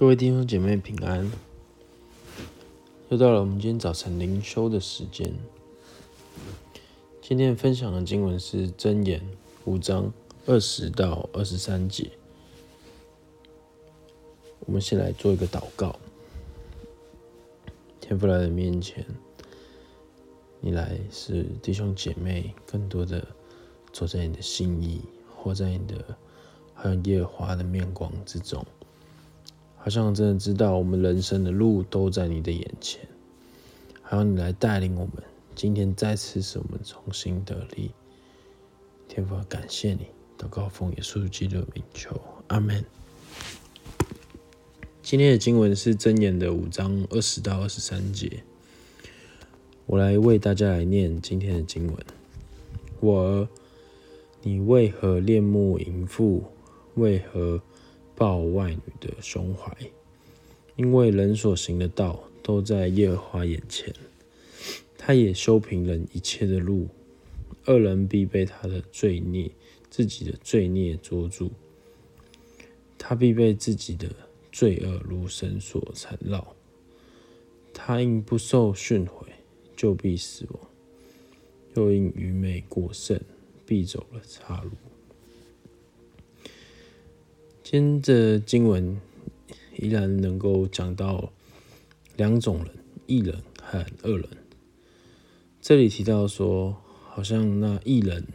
各位弟兄姐妹平安，又到了我们今天早晨灵修的时间。今天分享的经文是箴言五章二十到二十三节。我们先来做一个祷告。天父来的面前，你来是弟兄姐妹更多的走在你的心意，活在你的还有耶和华的面光之中。好像真的知道我们人生的路都在你的眼前，还有你来带领我们。今天再次使我们重新得力，天父感谢你，祷告奉耶稣基督的名求，阿门。今天的经文是箴言的五章二十到二十三节，我来为大家来念今天的经文。我，你为何恋慕淫妇？为何？抱外女的胸怀，因为人所行的道都在耶和华眼前，他也修平人一切的路。恶人必被他的罪孽、自己的罪孽捉住，他必被自己的罪恶如绳索缠绕。他因不受训诲，就必死亡；又因愚昧过甚，必走了岔路。今天的经文依然能够讲到两种人：一人和恶人。这里提到说，好像那一人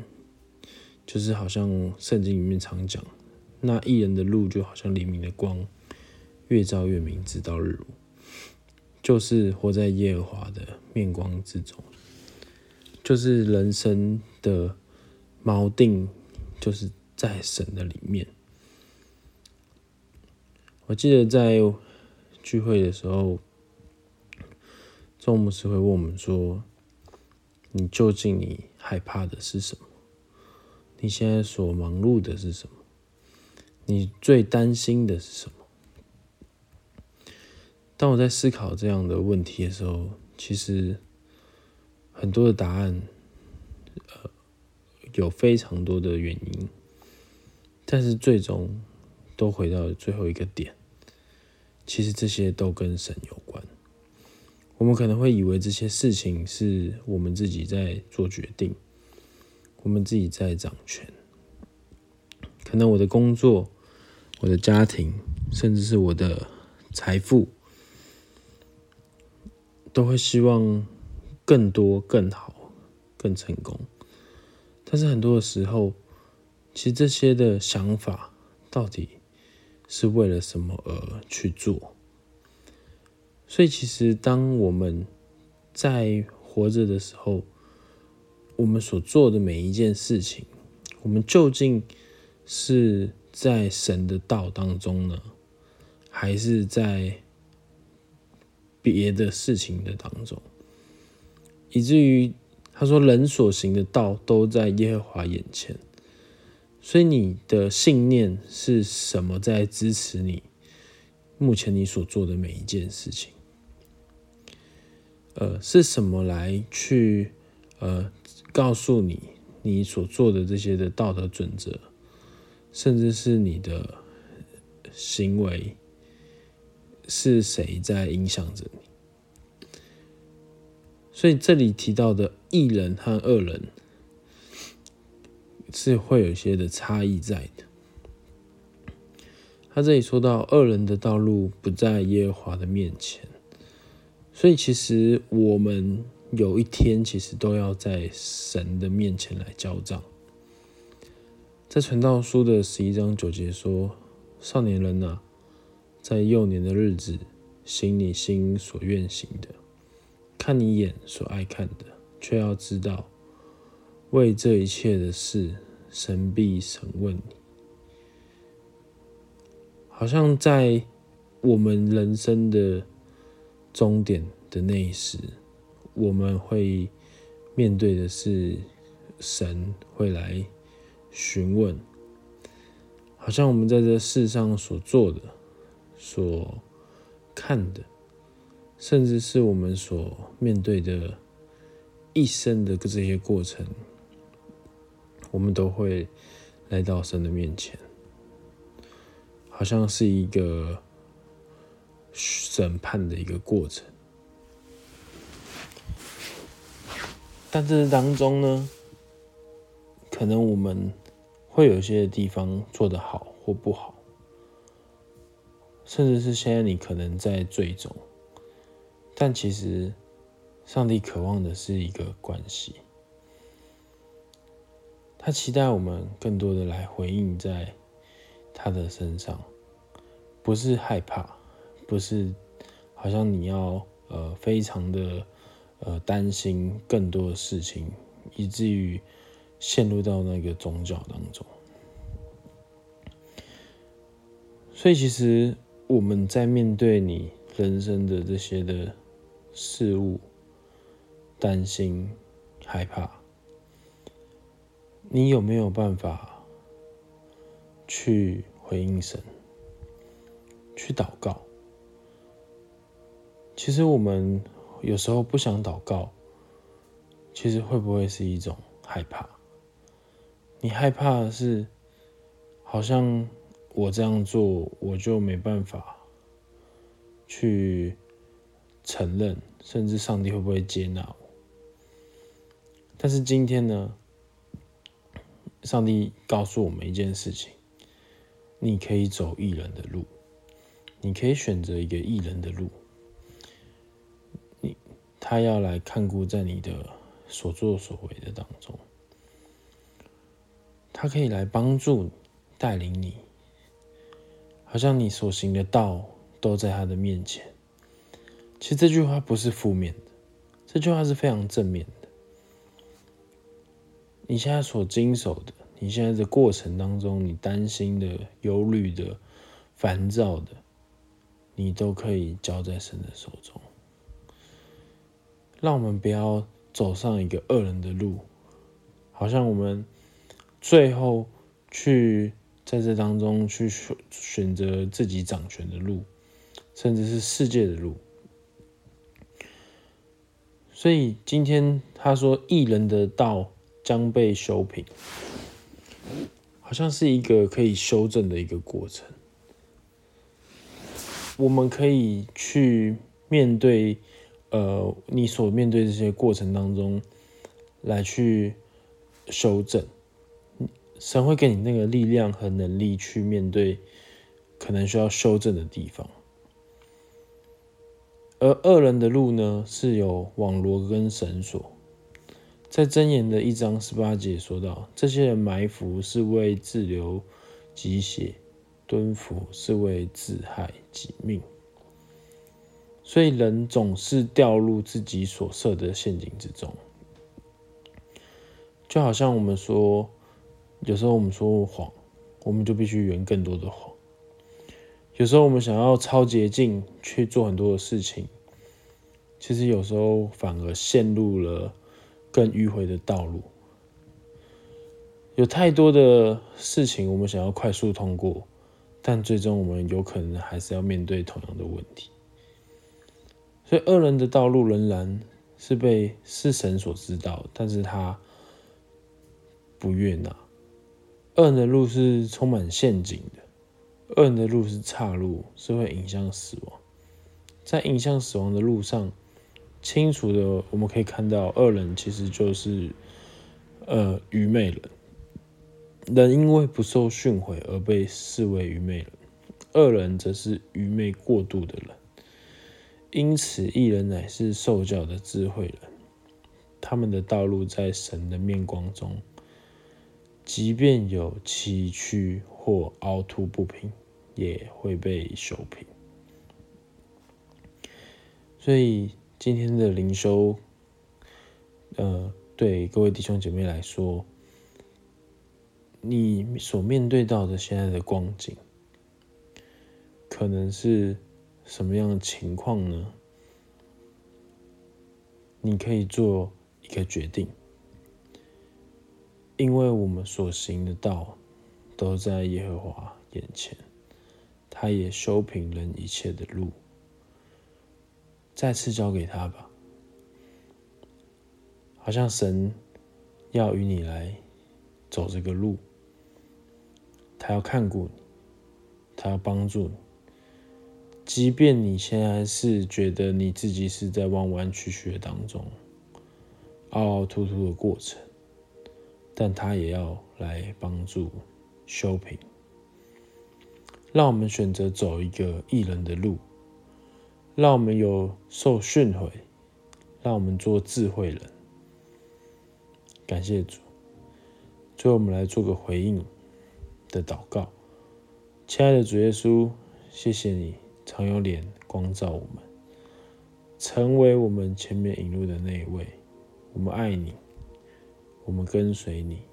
就是好像圣经里面常讲，那一人的路就好像黎明的光，越照越明，直到日落，就是活在耶和华的面光之中，就是人生的锚定，就是在神的里面。我记得在聚会的时候，众牧师会问我们说：“你究竟你害怕的是什么？你现在所忙碌的是什么？你最担心的是什么？”当我在思考这样的问题的时候，其实很多的答案，呃，有非常多的原因，但是最终。都回到最后一个点，其实这些都跟神有关。我们可能会以为这些事情是我们自己在做决定，我们自己在掌权。可能我的工作、我的家庭，甚至是我的财富，都会希望更多、更好、更成功。但是很多的时候，其实这些的想法到底是为了什么而去做？所以，其实当我们在活着的时候，我们所做的每一件事情，我们究竟是在神的道当中呢，还是在别的事情的当中？以至于他说：“人所行的道都在耶和华眼前。”所以你的信念是什么在支持你目前你所做的每一件事情？呃，是什么来去呃告诉你你所做的这些的道德准则，甚至是你的行为是谁在影响着你？所以这里提到的义人和恶人。是会有一些的差异在的。他这里说到，恶人的道路不在耶和华的面前，所以其实我们有一天其实都要在神的面前来交账。在传道书的十一章九节说：“少年人啊，在幼年的日子，行你心所愿行的，看你眼所爱看的，却要知道。”为这一切的事，神必审问你。好像在我们人生的终点的那一时，我们会面对的是神会来询问。好像我们在这世上所做的、所看的，甚至是我们所面对的一生的这些过程。我们都会来到神的面前，好像是一个审判的一个过程。但这当中呢，可能我们会有些地方做得好或不好，甚至是现在你可能在最终，但其实上帝渴望的是一个关系。他期待我们更多的来回应在他的身上，不是害怕，不是好像你要呃非常的呃担心更多的事情，以至于陷入到那个宗教当中。所以其实我们在面对你人生的这些的事物，担心、害怕。你有没有办法去回应神，去祷告？其实我们有时候不想祷告，其实会不会是一种害怕？你害怕的是，好像我这样做，我就没办法去承认，甚至上帝会不会接纳我？但是今天呢？上帝告诉我们一件事情：你可以走义人的路，你可以选择一个义人的路。你他要来看顾在你的所作所为的当中，他可以来帮助带领你，好像你所行的道都在他的面前。其实这句话不是负面的，这句话是非常正面的。你现在所经手的，你现在的过程当中，你担心的、忧虑的、烦躁的，你都可以交在神的手中。让我们不要走上一个恶人的路，好像我们最后去在这当中去选选择自己掌权的路，甚至是世界的路。所以今天他说，义人的道。将被修平，好像是一个可以修正的一个过程。我们可以去面对，呃，你所面对这些过程当中，来去修正。神会给你那个力量和能力去面对可能需要修正的地方。而恶人的路呢，是有网罗跟绳索。在箴言的一章十八节说到，这些人埋伏是为自流己血，蹲伏是为自害己命。所以人总是掉入自己所设的陷阱之中，就好像我们说，有时候我们说谎，我们就必须圆更多的谎。有时候我们想要超捷径去做很多的事情，其实有时候反而陷入了。更迂回的道路，有太多的事情我们想要快速通过，但最终我们有可能还是要面对同样的问题。所以恶人的道路仍然是被是神所知道，但是他不悦纳。恶人的路是充满陷阱的，恶人的路是岔路，是会影响死亡。在影响死亡的路上。清楚的，我们可以看到，恶人其实就是呃愚昧人。人因为不受训诲而被视为愚昧人，恶人则是愚昧过度的人。因此，一人乃是受教的智慧人，他们的道路在神的面光中，即便有崎岖或凹凸不平，也会被修平。所以。今天的灵修，呃，对各位弟兄姐妹来说，你所面对到的现在的光景，可能是什么样的情况呢？你可以做一个决定，因为我们所行的道都在耶和华眼前，他也修平人一切的路。再次交给他吧，好像神要与你来走这个路，他要看顾你，他要帮助你，即便你现在是觉得你自己是在弯弯曲曲的当中，凹凹凸凸的过程，但他也要来帮助修平。让我们选择走一个艺人的路，让我们有受训诲，让我们做智慧人。感谢主。最后，我们来做个回应的祷告。亲爱的主耶稣，谢谢你常有脸光照我们，成为我们前面引路的那一位。我们爱你，我们跟随你。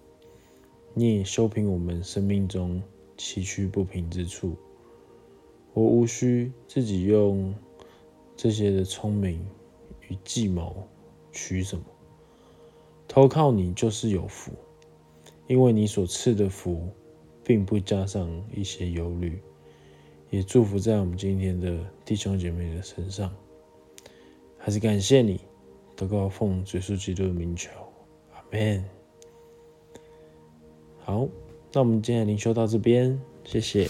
你也修平我们生命中崎岖不平之处。我无需自己用这些的聪明与计谋取什么，投靠你就是有福。因为你所赐的福，并不加上一些忧虑，也祝福在我们今天的弟兄姐妹的身上。还是感谢你，祷告奉耶稣基督的名求，阿门。好，那我们今天的灵修到这边，谢谢。